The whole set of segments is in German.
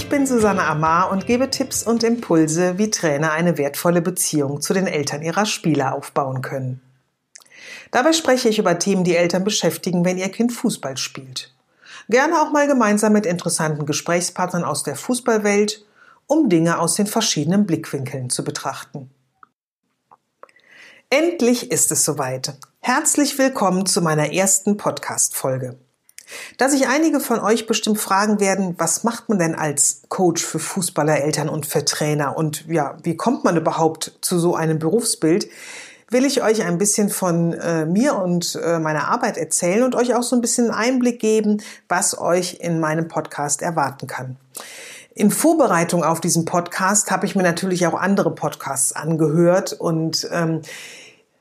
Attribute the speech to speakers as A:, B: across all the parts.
A: Ich bin Susanne Amar und gebe Tipps und Impulse, wie Trainer eine wertvolle Beziehung zu den Eltern ihrer Spieler aufbauen können. Dabei spreche ich über Themen, die Eltern beschäftigen, wenn ihr Kind Fußball spielt. Gerne auch mal gemeinsam mit interessanten Gesprächspartnern aus der Fußballwelt, um Dinge aus den verschiedenen Blickwinkeln zu betrachten. Endlich ist es soweit. Herzlich willkommen zu meiner ersten Podcast-Folge. Da sich einige von euch bestimmt fragen werden, was macht man denn als Coach für Fußballer, Eltern und für Trainer und ja, wie kommt man überhaupt zu so einem Berufsbild, will ich euch ein bisschen von äh, mir und äh, meiner Arbeit erzählen und euch auch so ein bisschen Einblick geben, was euch in meinem Podcast erwarten kann. In Vorbereitung auf diesen Podcast habe ich mir natürlich auch andere Podcasts angehört und ähm,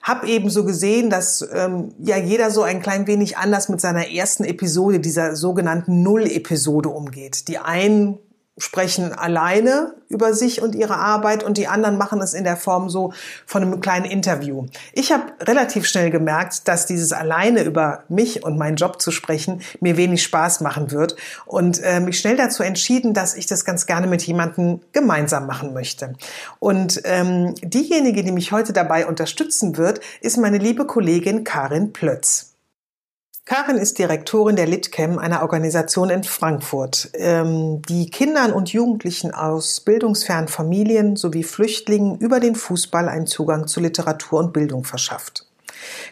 A: habe eben so gesehen, dass ähm, ja jeder so ein klein wenig anders mit seiner ersten Episode, dieser sogenannten Null-Episode umgeht. Die einen sprechen alleine über sich und ihre Arbeit und die anderen machen es in der Form so von einem kleinen Interview. Ich habe relativ schnell gemerkt, dass dieses alleine über mich und meinen Job zu sprechen mir wenig Spaß machen wird und äh, mich schnell dazu entschieden, dass ich das ganz gerne mit jemandem gemeinsam machen möchte. Und ähm, diejenige, die mich heute dabei unterstützen wird, ist meine liebe Kollegin Karin Plötz. Karin ist Direktorin der Litcam, einer Organisation in Frankfurt, ähm, die Kindern und Jugendlichen aus bildungsfernen Familien sowie Flüchtlingen über den Fußball einen Zugang zu Literatur und Bildung verschafft.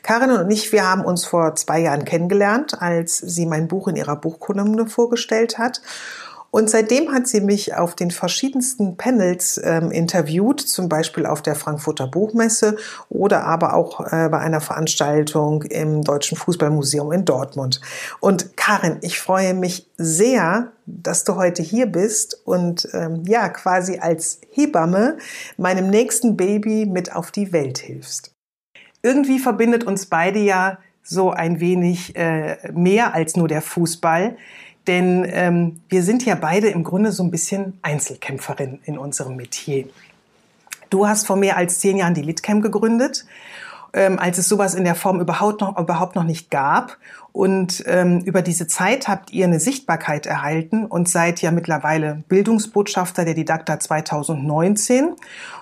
A: Karin und ich, wir haben uns vor zwei Jahren kennengelernt, als sie mein Buch in ihrer Buchkolumne vorgestellt hat. Und seitdem hat sie mich auf den verschiedensten Panels ähm, interviewt, zum Beispiel auf der Frankfurter Buchmesse oder aber auch äh, bei einer Veranstaltung im Deutschen Fußballmuseum in Dortmund. Und Karin, ich freue mich sehr, dass du heute hier bist und ähm, ja, quasi als Hebamme meinem nächsten Baby mit auf die Welt hilfst. Irgendwie verbindet uns beide ja so ein wenig äh, mehr als nur der Fußball. Denn ähm, wir sind ja beide im Grunde so ein bisschen Einzelkämpferin in unserem Metier. Du hast vor mehr als zehn Jahren die Litcam gegründet, ähm, als es sowas in der Form überhaupt noch, überhaupt noch nicht gab. Und ähm, über diese Zeit habt ihr eine Sichtbarkeit erhalten und seid ja mittlerweile Bildungsbotschafter der Didakta 2019.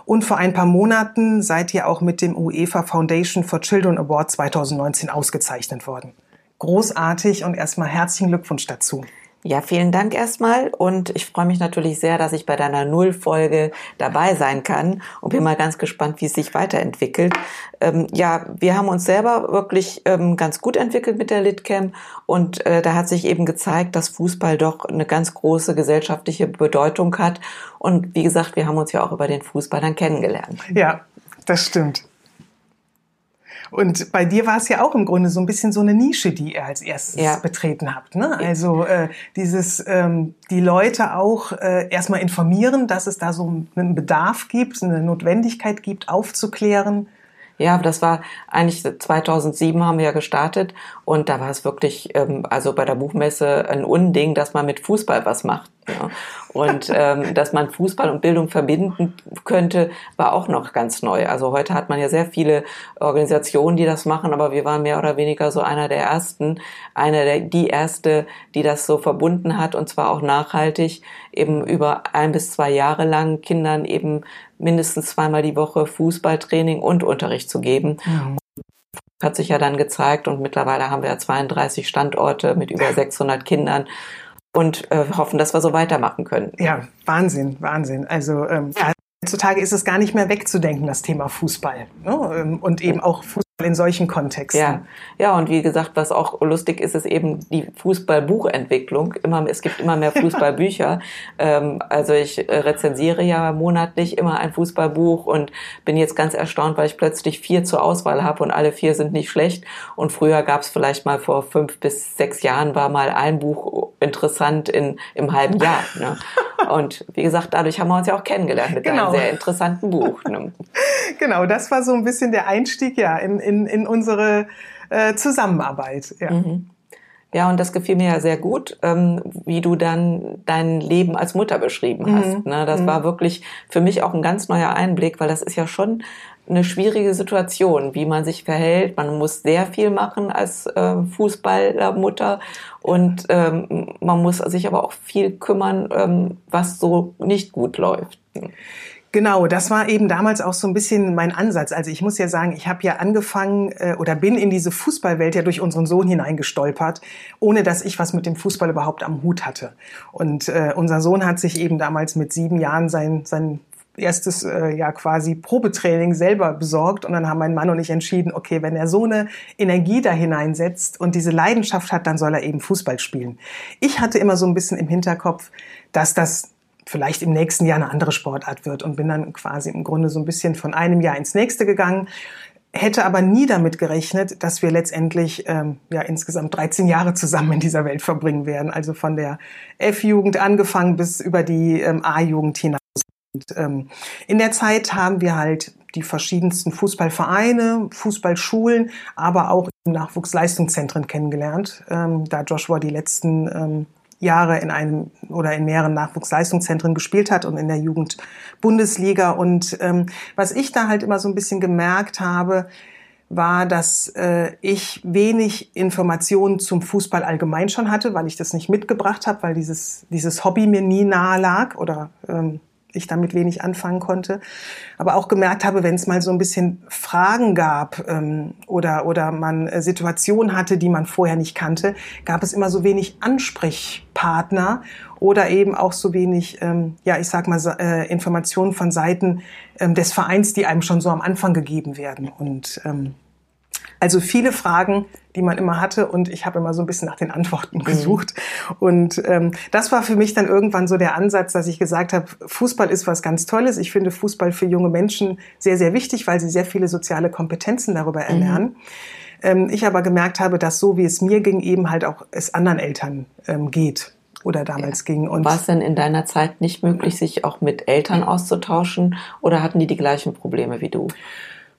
A: Und vor ein paar Monaten seid ihr auch mit dem UEFA Foundation for Children Award 2019 ausgezeichnet worden großartig und erstmal herzlichen Glückwunsch dazu.
B: Ja, vielen Dank erstmal und ich freue mich natürlich sehr, dass ich bei deiner Nullfolge dabei sein kann und bin mal ganz gespannt, wie es sich weiterentwickelt. Ähm, ja, wir haben uns selber wirklich ähm, ganz gut entwickelt mit der Litcam und äh, da hat sich eben gezeigt, dass Fußball doch eine ganz große gesellschaftliche Bedeutung hat und wie gesagt, wir haben uns ja auch über den Fußball dann kennengelernt.
A: Ja, das stimmt. Und bei dir war es ja auch im Grunde so ein bisschen so eine Nische, die ihr als erstes ja. betreten habt. Ne? Also äh, dieses, ähm, die Leute auch äh, erstmal informieren, dass es da so einen Bedarf gibt, eine Notwendigkeit gibt, aufzuklären.
B: Ja, das war eigentlich 2007 haben wir ja gestartet und da war es wirklich, ähm, also bei der Buchmesse ein Unding, dass man mit Fußball was macht. Ja. Und ähm, dass man Fußball und Bildung verbinden könnte, war auch noch ganz neu. Also heute hat man ja sehr viele Organisationen, die das machen, aber wir waren mehr oder weniger so einer der ersten, einer der die erste, die das so verbunden hat und zwar auch nachhaltig, eben über ein bis zwei Jahre lang Kindern eben mindestens zweimal die Woche Fußballtraining und Unterricht zu geben. Mhm hat sich ja dann gezeigt und mittlerweile haben wir ja 32 Standorte mit über 600 Kindern und äh, hoffen, dass wir so weitermachen können.
A: Ja, Wahnsinn, Wahnsinn. Also ähm, ja, heutzutage ist es gar nicht mehr wegzudenken, das Thema Fußball. Ne? Ähm, und eben auch Fußball in solchen Kontexten.
B: Ja, ja, und wie gesagt, was auch lustig ist, ist eben die Fußballbuchentwicklung. Immer, es gibt immer mehr Fußballbücher. ähm, also ich äh, rezensiere ja monatlich immer ein Fußballbuch und bin jetzt ganz erstaunt, weil ich plötzlich vier zur Auswahl habe und alle vier sind nicht schlecht. Und früher gab es vielleicht mal vor fünf bis sechs Jahren war mal ein Buch interessant in, im halben Jahr. Ne? Und wie gesagt, dadurch haben wir uns ja auch kennengelernt mit genau. einem sehr interessanten Buch. Ne?
A: genau, das war so ein bisschen der Einstieg ja in, in, in unsere äh, Zusammenarbeit. Ja. Mhm.
B: Ja, und das gefiel mir ja sehr gut, ähm, wie du dann dein Leben als Mutter beschrieben hast. Mhm. Ne? Das mhm. war wirklich für mich auch ein ganz neuer Einblick, weil das ist ja schon eine schwierige Situation, wie man sich verhält. Man muss sehr viel machen als äh, Fußballermutter und ähm, man muss sich aber auch viel kümmern, ähm, was so nicht gut läuft.
A: Genau, das war eben damals auch so ein bisschen mein Ansatz. Also ich muss ja sagen, ich habe ja angefangen äh, oder bin in diese Fußballwelt ja durch unseren Sohn hineingestolpert, ohne dass ich was mit dem Fußball überhaupt am Hut hatte. Und äh, unser Sohn hat sich eben damals mit sieben Jahren sein, sein erstes äh, ja quasi Probetraining selber besorgt und dann haben mein Mann und ich entschieden, okay, wenn er so eine Energie da hineinsetzt und diese Leidenschaft hat, dann soll er eben Fußball spielen. Ich hatte immer so ein bisschen im Hinterkopf, dass das vielleicht im nächsten Jahr eine andere Sportart wird und bin dann quasi im Grunde so ein bisschen von einem Jahr ins nächste gegangen hätte aber nie damit gerechnet, dass wir letztendlich ähm, ja insgesamt 13 Jahre zusammen in dieser Welt verbringen werden. Also von der F-Jugend angefangen bis über die ähm, A-Jugend hinaus. Ähm, in der Zeit haben wir halt die verschiedensten Fußballvereine, Fußballschulen, aber auch Nachwuchsleistungszentren kennengelernt, ähm, da Joshua die letzten ähm, Jahre in einem oder in mehreren Nachwuchsleistungszentren gespielt hat und in der Jugendbundesliga. Und ähm, was ich da halt immer so ein bisschen gemerkt habe, war, dass äh, ich wenig Informationen zum Fußball allgemein schon hatte, weil ich das nicht mitgebracht habe, weil dieses, dieses Hobby mir nie nahe lag oder ähm, ich damit wenig anfangen konnte. Aber auch gemerkt habe, wenn es mal so ein bisschen Fragen gab ähm, oder, oder man äh, Situationen hatte, die man vorher nicht kannte, gab es immer so wenig Ansprechpartner oder eben auch so wenig, ähm, ja, ich sag mal, äh, Informationen von Seiten ähm, des Vereins, die einem schon so am Anfang gegeben werden. Und ähm, also viele Fragen, die man immer hatte und ich habe immer so ein bisschen nach den Antworten mhm. gesucht. Mhm. Und ähm, das war für mich dann irgendwann so der Ansatz, dass ich gesagt habe, Fußball ist was ganz Tolles. Ich finde Fußball für junge Menschen sehr, sehr wichtig, weil sie sehr viele soziale Kompetenzen darüber mhm. erlernen. Mhm. Ich aber gemerkt habe, dass so wie es mir ging, eben halt auch es anderen Eltern ähm, geht oder damals ja. ging.
B: Und war es denn in deiner Zeit nicht möglich, sich auch mit Eltern auszutauschen oder hatten die die gleichen Probleme wie du?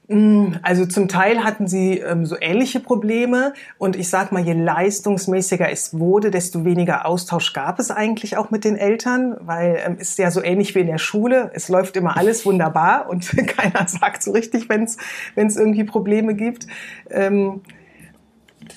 A: Mm, also zum Teil hatten sie ähm, so ähnliche Probleme und ich sag mal, je leistungsmäßiger es wurde, desto weniger Austausch gab es eigentlich auch mit den Eltern, weil ähm, ist ja so ähnlich wie in der Schule. Es läuft immer alles wunderbar und keiner sagt so richtig, wenn es irgendwie Probleme gibt. Ähm,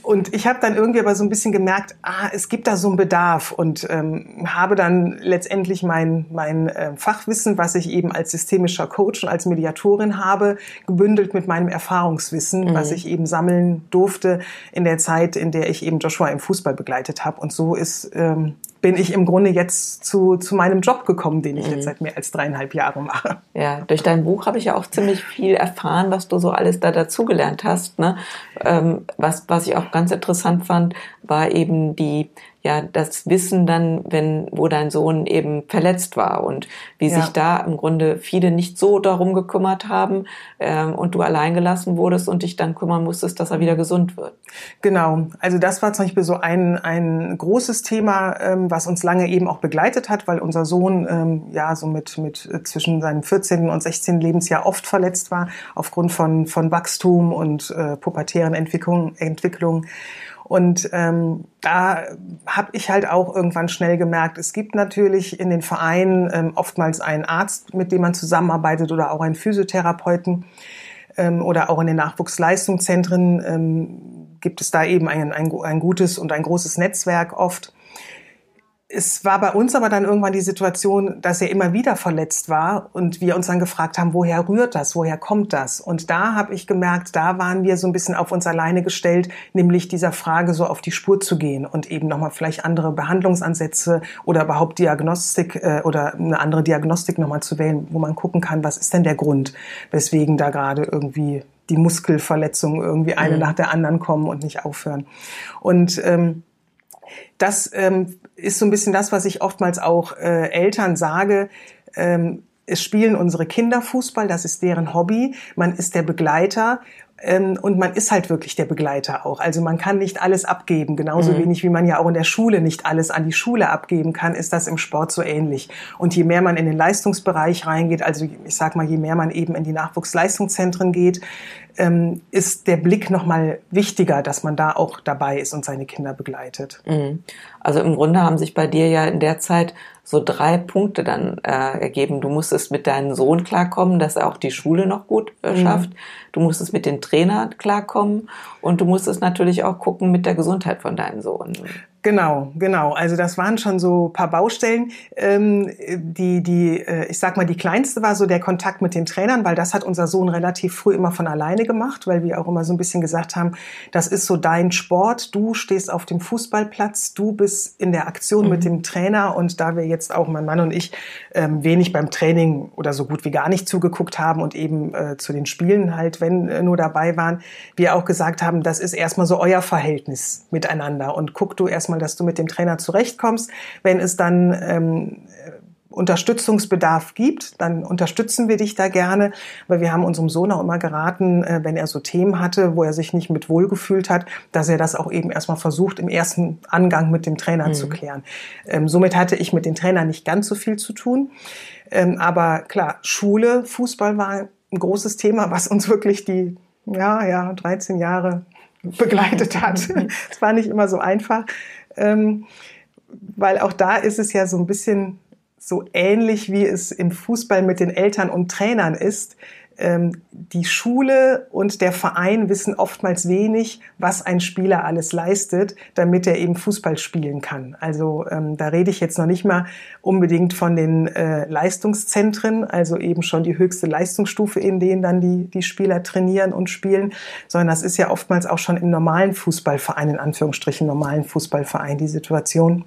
A: und ich habe dann irgendwie aber so ein bisschen gemerkt, ah, es gibt da so einen Bedarf und ähm, habe dann letztendlich mein, mein äh, Fachwissen, was ich eben als systemischer Coach und als Mediatorin habe, gebündelt mit meinem Erfahrungswissen, mhm. was ich eben sammeln durfte in der Zeit, in der ich eben Joshua im Fußball begleitet habe. Und so ist ähm, bin ich im Grunde jetzt zu, zu meinem Job gekommen, den ich mhm. jetzt seit mehr als dreieinhalb Jahren mache.
B: Ja, durch dein Buch habe ich ja auch ziemlich viel erfahren, was du so alles da dazugelernt hast. Ne? Ähm, was, was ich auch ganz interessant fand, war eben die ja das Wissen dann, wenn wo dein Sohn eben verletzt war und wie ja. sich da im Grunde viele nicht so darum gekümmert haben ähm, und du allein gelassen wurdest und dich dann kümmern musstest, dass er wieder gesund wird.
A: Genau, also das war zum Beispiel so ein ein großes Thema, ähm, was uns lange eben auch begleitet hat, weil unser Sohn ähm, ja so mit mit äh, zwischen seinem 14. und 16. Lebensjahr oft verletzt war aufgrund von von Wachstum und äh, pubertären Entwicklung Entwicklung und ähm, da habe ich halt auch irgendwann schnell gemerkt, es gibt natürlich in den Vereinen ähm, oftmals einen Arzt, mit dem man zusammenarbeitet oder auch einen Physiotherapeuten ähm, oder auch in den Nachwuchsleistungszentren ähm, gibt es da eben ein, ein, ein gutes und ein großes Netzwerk oft es war bei uns aber dann irgendwann die Situation, dass er immer wieder verletzt war und wir uns dann gefragt haben, woher rührt das, woher kommt das? Und da habe ich gemerkt, da waren wir so ein bisschen auf uns alleine gestellt, nämlich dieser Frage so auf die Spur zu gehen und eben nochmal vielleicht andere Behandlungsansätze oder überhaupt Diagnostik äh, oder eine andere Diagnostik nochmal zu wählen, wo man gucken kann, was ist denn der Grund, weswegen da gerade irgendwie die Muskelverletzungen irgendwie eine mhm. nach der anderen kommen und nicht aufhören. Und ähm, das ähm, ist so ein bisschen das, was ich oftmals auch äh, Eltern sage. Ähm, es spielen unsere Kinder Fußball, das ist deren Hobby. Man ist der Begleiter und man ist halt wirklich der Begleiter auch. Also man kann nicht alles abgeben. Genauso mhm. wenig wie man ja auch in der Schule nicht alles an die Schule abgeben kann, ist das im Sport so ähnlich. Und je mehr man in den Leistungsbereich reingeht, also ich sag mal, je mehr man eben in die Nachwuchsleistungszentren geht, ähm, ist der Blick nochmal wichtiger, dass man da auch dabei ist und seine Kinder begleitet.
B: Mhm. Also im Grunde haben sich bei dir ja in der Zeit so drei Punkte dann äh, ergeben. Du musstest mit deinem Sohn klarkommen, dass er auch die Schule noch gut äh, mhm. schafft. Mhm. Du musstest mit den Trainern klarkommen und du musstest natürlich auch gucken mit der Gesundheit von deinem Sohn.
A: Genau, genau. Also das waren schon so paar Baustellen. Ähm, die, die, äh, ich sag mal, die kleinste war so der Kontakt mit den Trainern, weil das hat unser Sohn relativ früh immer von alleine gemacht, weil wir auch immer so ein bisschen gesagt haben, das ist so dein Sport. Du stehst auf dem Fußballplatz, du bist in der Aktion mhm. mit dem Trainer und da wir jetzt auch mein Mann und ich ähm, wenig beim Training oder so gut wie gar nicht zugeguckt haben und eben äh, zu den Spielen halt, wenn äh, nur dabei waren, wir auch gesagt haben, das ist erstmal so euer Verhältnis miteinander und guck du erstmal erstmal, dass du mit dem Trainer zurechtkommst. Wenn es dann ähm, Unterstützungsbedarf gibt, dann unterstützen wir dich da gerne, weil wir haben unserem Sohn auch immer geraten, äh, wenn er so Themen hatte, wo er sich nicht mit wohlgefühlt hat, dass er das auch eben erstmal versucht, im ersten Angang mit dem Trainer mhm. zu klären. Ähm, somit hatte ich mit den Trainern nicht ganz so viel zu tun. Ähm, aber klar, Schule, Fußball war ein großes Thema, was uns wirklich die, ja, ja, 13 Jahre begleitet hat. Es war nicht immer so einfach ähm, weil auch da ist es ja so ein bisschen so ähnlich, wie es im Fußball mit den Eltern und Trainern ist. Ähm, die Schule und der Verein wissen oftmals wenig, was ein Spieler alles leistet, damit er eben Fußball spielen kann. Also ähm, da rede ich jetzt noch nicht mal unbedingt von den äh, Leistungszentren, also eben schon die höchste Leistungsstufe, in denen dann die, die Spieler trainieren und spielen, sondern das ist ja oftmals auch schon im normalen Fußballverein, in Anführungsstrichen normalen Fußballverein die Situation.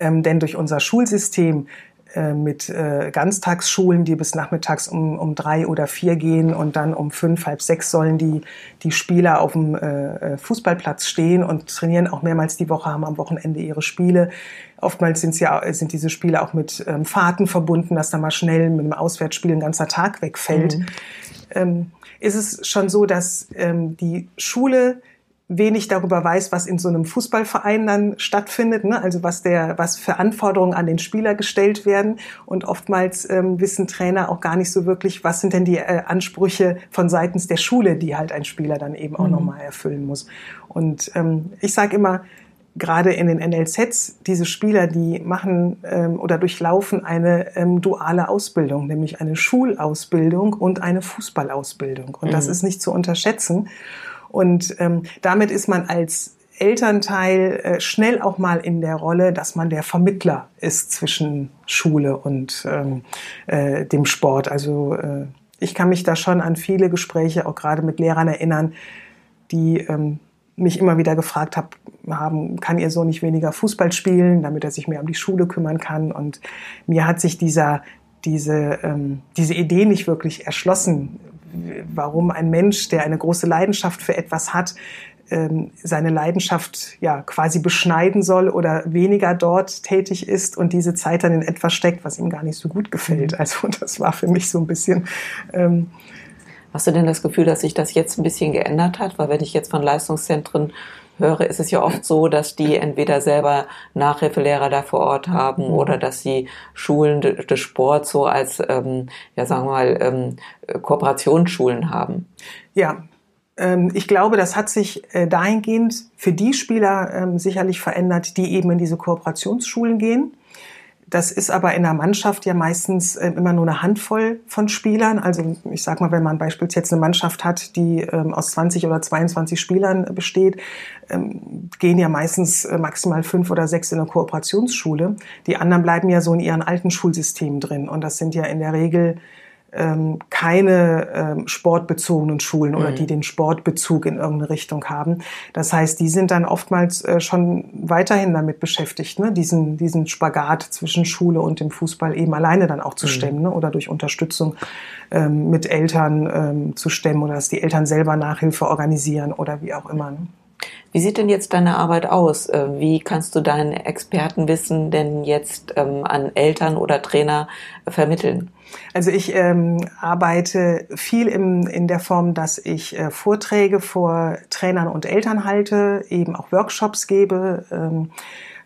A: Ähm, denn durch unser Schulsystem äh, mit äh, Ganztagsschulen, die bis nachmittags um, um drei oder vier gehen und dann um fünf, halb sechs sollen die, die Spieler auf dem äh, äh, Fußballplatz stehen und trainieren auch mehrmals die Woche, haben am Wochenende ihre Spiele. Oftmals sind's ja, sind diese Spiele auch mit ähm, Fahrten verbunden, dass da mal schnell mit einem Auswärtsspiel ein ganzer Tag wegfällt. Mhm. Ähm, ist es schon so, dass ähm, die Schule wenig darüber weiß, was in so einem Fußballverein dann stattfindet, ne? also was der, was für Anforderungen an den Spieler gestellt werden. Und oftmals ähm, wissen Trainer auch gar nicht so wirklich, was sind denn die äh, Ansprüche von seitens der Schule, die halt ein Spieler dann eben auch mhm. nochmal erfüllen muss. Und ähm, ich sage immer, gerade in den NLZs, diese Spieler, die machen ähm, oder durchlaufen eine ähm, duale Ausbildung, nämlich eine Schulausbildung und eine Fußballausbildung. Und mhm. das ist nicht zu unterschätzen. Und ähm, damit ist man als Elternteil äh, schnell auch mal in der Rolle, dass man der Vermittler ist zwischen Schule und ähm, äh, dem Sport. Also äh, ich kann mich da schon an viele Gespräche, auch gerade mit Lehrern erinnern, die ähm, mich immer wieder gefragt hab, haben, kann ihr so nicht weniger Fußball spielen, damit er sich mehr um die Schule kümmern kann. Und mir hat sich dieser, diese, ähm, diese Idee nicht wirklich erschlossen, warum ein Mensch, der eine große Leidenschaft für etwas hat, ähm, seine Leidenschaft ja quasi beschneiden soll oder weniger dort tätig ist und diese Zeit dann in etwas steckt, was ihm gar nicht so gut gefällt. Mhm. Also das war für mich so ein bisschen. Ähm,
B: Hast du denn das Gefühl, dass sich das jetzt ein bisschen geändert hat? Weil wenn ich jetzt von Leistungszentren höre, ist es ja oft so, dass die entweder selber Nachhilfelehrer da vor Ort haben mhm. oder dass sie Schulen des Sports so als, ähm, ja sagen wir mal, ähm, Kooperationsschulen haben.
A: Ja, ähm, ich glaube, das hat sich äh, dahingehend für die Spieler ähm, sicherlich verändert, die eben in diese Kooperationsschulen gehen. Das ist aber in der Mannschaft ja meistens äh, immer nur eine Handvoll von Spielern. Also ich sag mal, wenn man beispielsweise jetzt eine Mannschaft hat, die ähm, aus 20 oder 22 Spielern besteht, ähm, gehen ja meistens äh, maximal fünf oder sechs in eine Kooperationsschule. Die anderen bleiben ja so in ihren alten Schulsystemen drin. Und das sind ja in der Regel ähm, keine ähm, sportbezogenen Schulen oder mhm. die den Sportbezug in irgendeine Richtung haben. Das heißt, die sind dann oftmals äh, schon weiterhin damit beschäftigt, ne? diesen, diesen Spagat zwischen Schule und dem Fußball eben alleine dann auch zu mhm. stemmen ne? oder durch Unterstützung ähm, mit Eltern ähm, zu stemmen oder dass die Eltern selber Nachhilfe organisieren oder wie auch immer. Ne?
B: Wie sieht denn jetzt deine Arbeit aus? Äh, wie kannst du dein Expertenwissen denn jetzt ähm, an Eltern oder Trainer vermitteln?
A: Also ich ähm, arbeite viel im, in der Form, dass ich äh, Vorträge vor Trainern und Eltern halte, eben auch Workshops gebe. Ähm,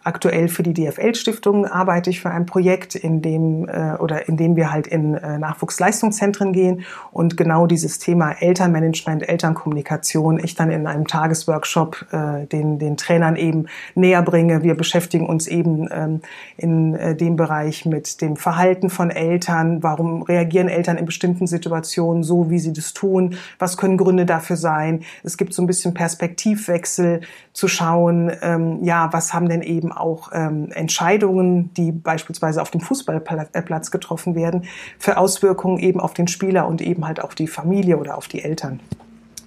A: Aktuell für die DFL-Stiftung arbeite ich für ein Projekt, in dem äh, oder in dem wir halt in äh, Nachwuchsleistungszentren gehen und genau dieses Thema Elternmanagement, Elternkommunikation ich dann in einem Tagesworkshop äh, den, den Trainern eben näher bringe. Wir beschäftigen uns eben ähm, in äh, dem Bereich mit dem Verhalten von Eltern. Warum reagieren Eltern in bestimmten Situationen so, wie sie das tun? Was können Gründe dafür sein? Es gibt so ein bisschen Perspektivwechsel zu schauen, ähm, ja, was haben denn eben auch ähm, Entscheidungen, die beispielsweise auf dem Fußballplatz getroffen werden, für Auswirkungen eben auf den Spieler und eben halt auf die Familie oder auf die Eltern.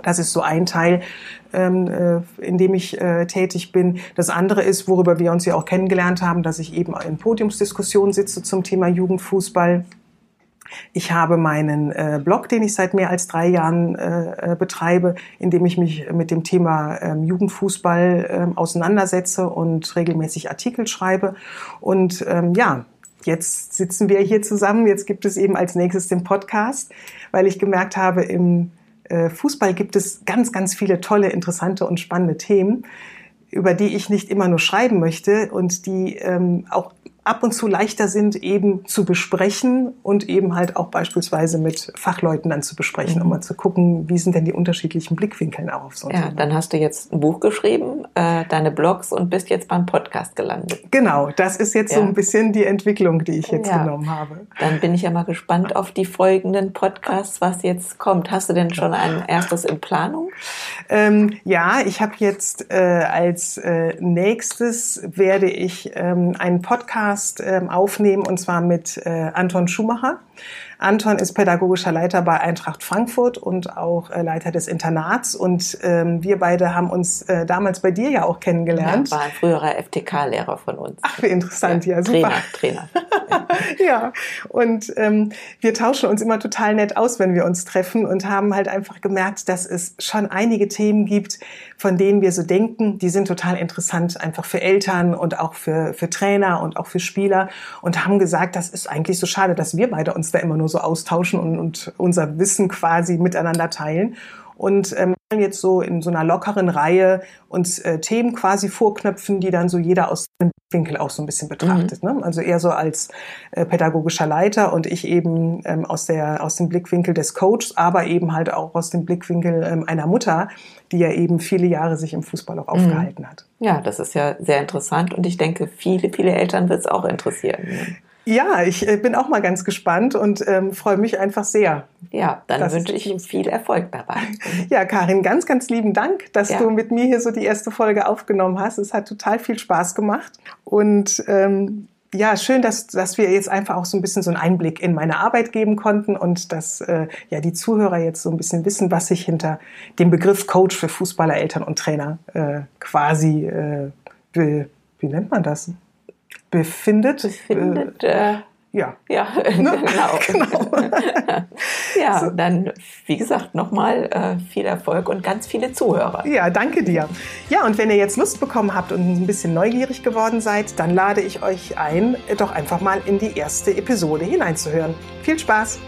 A: Das ist so ein Teil, ähm, äh, in dem ich äh, tätig bin. Das andere ist, worüber wir uns ja auch kennengelernt haben, dass ich eben in Podiumsdiskussionen sitze zum Thema Jugendfußball. Ich habe meinen äh, Blog, den ich seit mehr als drei Jahren äh, äh, betreibe, in dem ich mich mit dem Thema ähm, Jugendfußball ähm, auseinandersetze und regelmäßig Artikel schreibe. Und ähm, ja, jetzt sitzen wir hier zusammen. Jetzt gibt es eben als nächstes den Podcast, weil ich gemerkt habe, im äh, Fußball gibt es ganz, ganz viele tolle, interessante und spannende Themen über die ich nicht immer nur schreiben möchte und die ähm, auch ab und zu leichter sind, eben zu besprechen und eben halt auch beispielsweise mit Fachleuten dann zu besprechen, um mal zu gucken, wie sind denn die unterschiedlichen Blickwinkeln auch auf so
B: ein Ja, Thema. dann hast du jetzt ein Buch geschrieben, äh, deine Blogs und bist jetzt beim Podcast gelandet.
A: Genau, das ist jetzt ja. so ein bisschen die Entwicklung, die ich jetzt ja. genommen habe.
B: Dann bin ich ja mal gespannt auf die folgenden Podcasts, was jetzt kommt. Hast du denn schon ein erstes in Planung?
A: Ähm, ja, ich habe jetzt äh, als äh, nächstes werde ich ähm, einen Podcast Podcast ähm, aufnehmen und zwar mit äh, Anton Schumacher. Anton ist pädagogischer Leiter bei Eintracht Frankfurt und auch äh, Leiter des Internats. Und ähm, wir beide haben uns äh, damals bei dir ja auch kennengelernt.
B: Ja, war ein früherer FTK-Lehrer von uns.
A: Ach, wie interessant, ja, ja
B: super. Trainer, Trainer.
A: ja, und ähm, wir tauschen uns immer total nett aus, wenn wir uns treffen und haben halt einfach gemerkt, dass es schon einige Themen gibt, von denen wir so denken, die sind total interessant, einfach für Eltern und auch für, für Trainer und auch für Spieler und haben gesagt, das ist eigentlich so schade, dass wir beide uns da immer nur so austauschen und, und unser Wissen quasi miteinander teilen. Und ähm, jetzt so in so einer lockeren Reihe uns äh, Themen quasi vorknöpfen, die dann so jeder aus dem Winkel auch so ein bisschen betrachtet. Mhm. Ne? Also eher so als äh, pädagogischer Leiter und ich eben ähm, aus, der, aus dem Blickwinkel des Coaches, aber eben halt auch aus dem Blickwinkel ähm, einer Mutter, die ja eben viele Jahre sich im Fußball auch mhm. aufgehalten hat.
B: Ja, das ist ja sehr interessant und ich denke, viele, viele Eltern wird es auch interessieren. Ne?
A: Ja, ich äh, bin auch mal ganz gespannt und ähm, freue mich einfach sehr.
B: Ja, dann wünsche ich Ihnen viel Erfolg dabei.
A: Ja, Karin, ganz, ganz lieben Dank, dass ja. du mit mir hier so die erste Folge aufgenommen hast. Es hat total viel Spaß gemacht und ähm, ja, schön, dass, dass wir jetzt einfach auch so ein bisschen so einen Einblick in meine Arbeit geben konnten und dass äh, ja die Zuhörer jetzt so ein bisschen wissen, was sich hinter dem Begriff Coach für Fußballer, Eltern und Trainer äh, quasi, äh, wie, wie nennt man das? Befindet.
B: Befindet. Äh,
A: ja.
B: Ja, ne? genau. genau. ja, so. dann, wie gesagt, nochmal äh, viel Erfolg und ganz viele Zuhörer.
A: Ja, danke dir. Ja, und wenn ihr jetzt Lust bekommen habt und ein bisschen neugierig geworden seid, dann lade ich euch ein, doch einfach mal in die erste Episode hineinzuhören. Viel Spaß!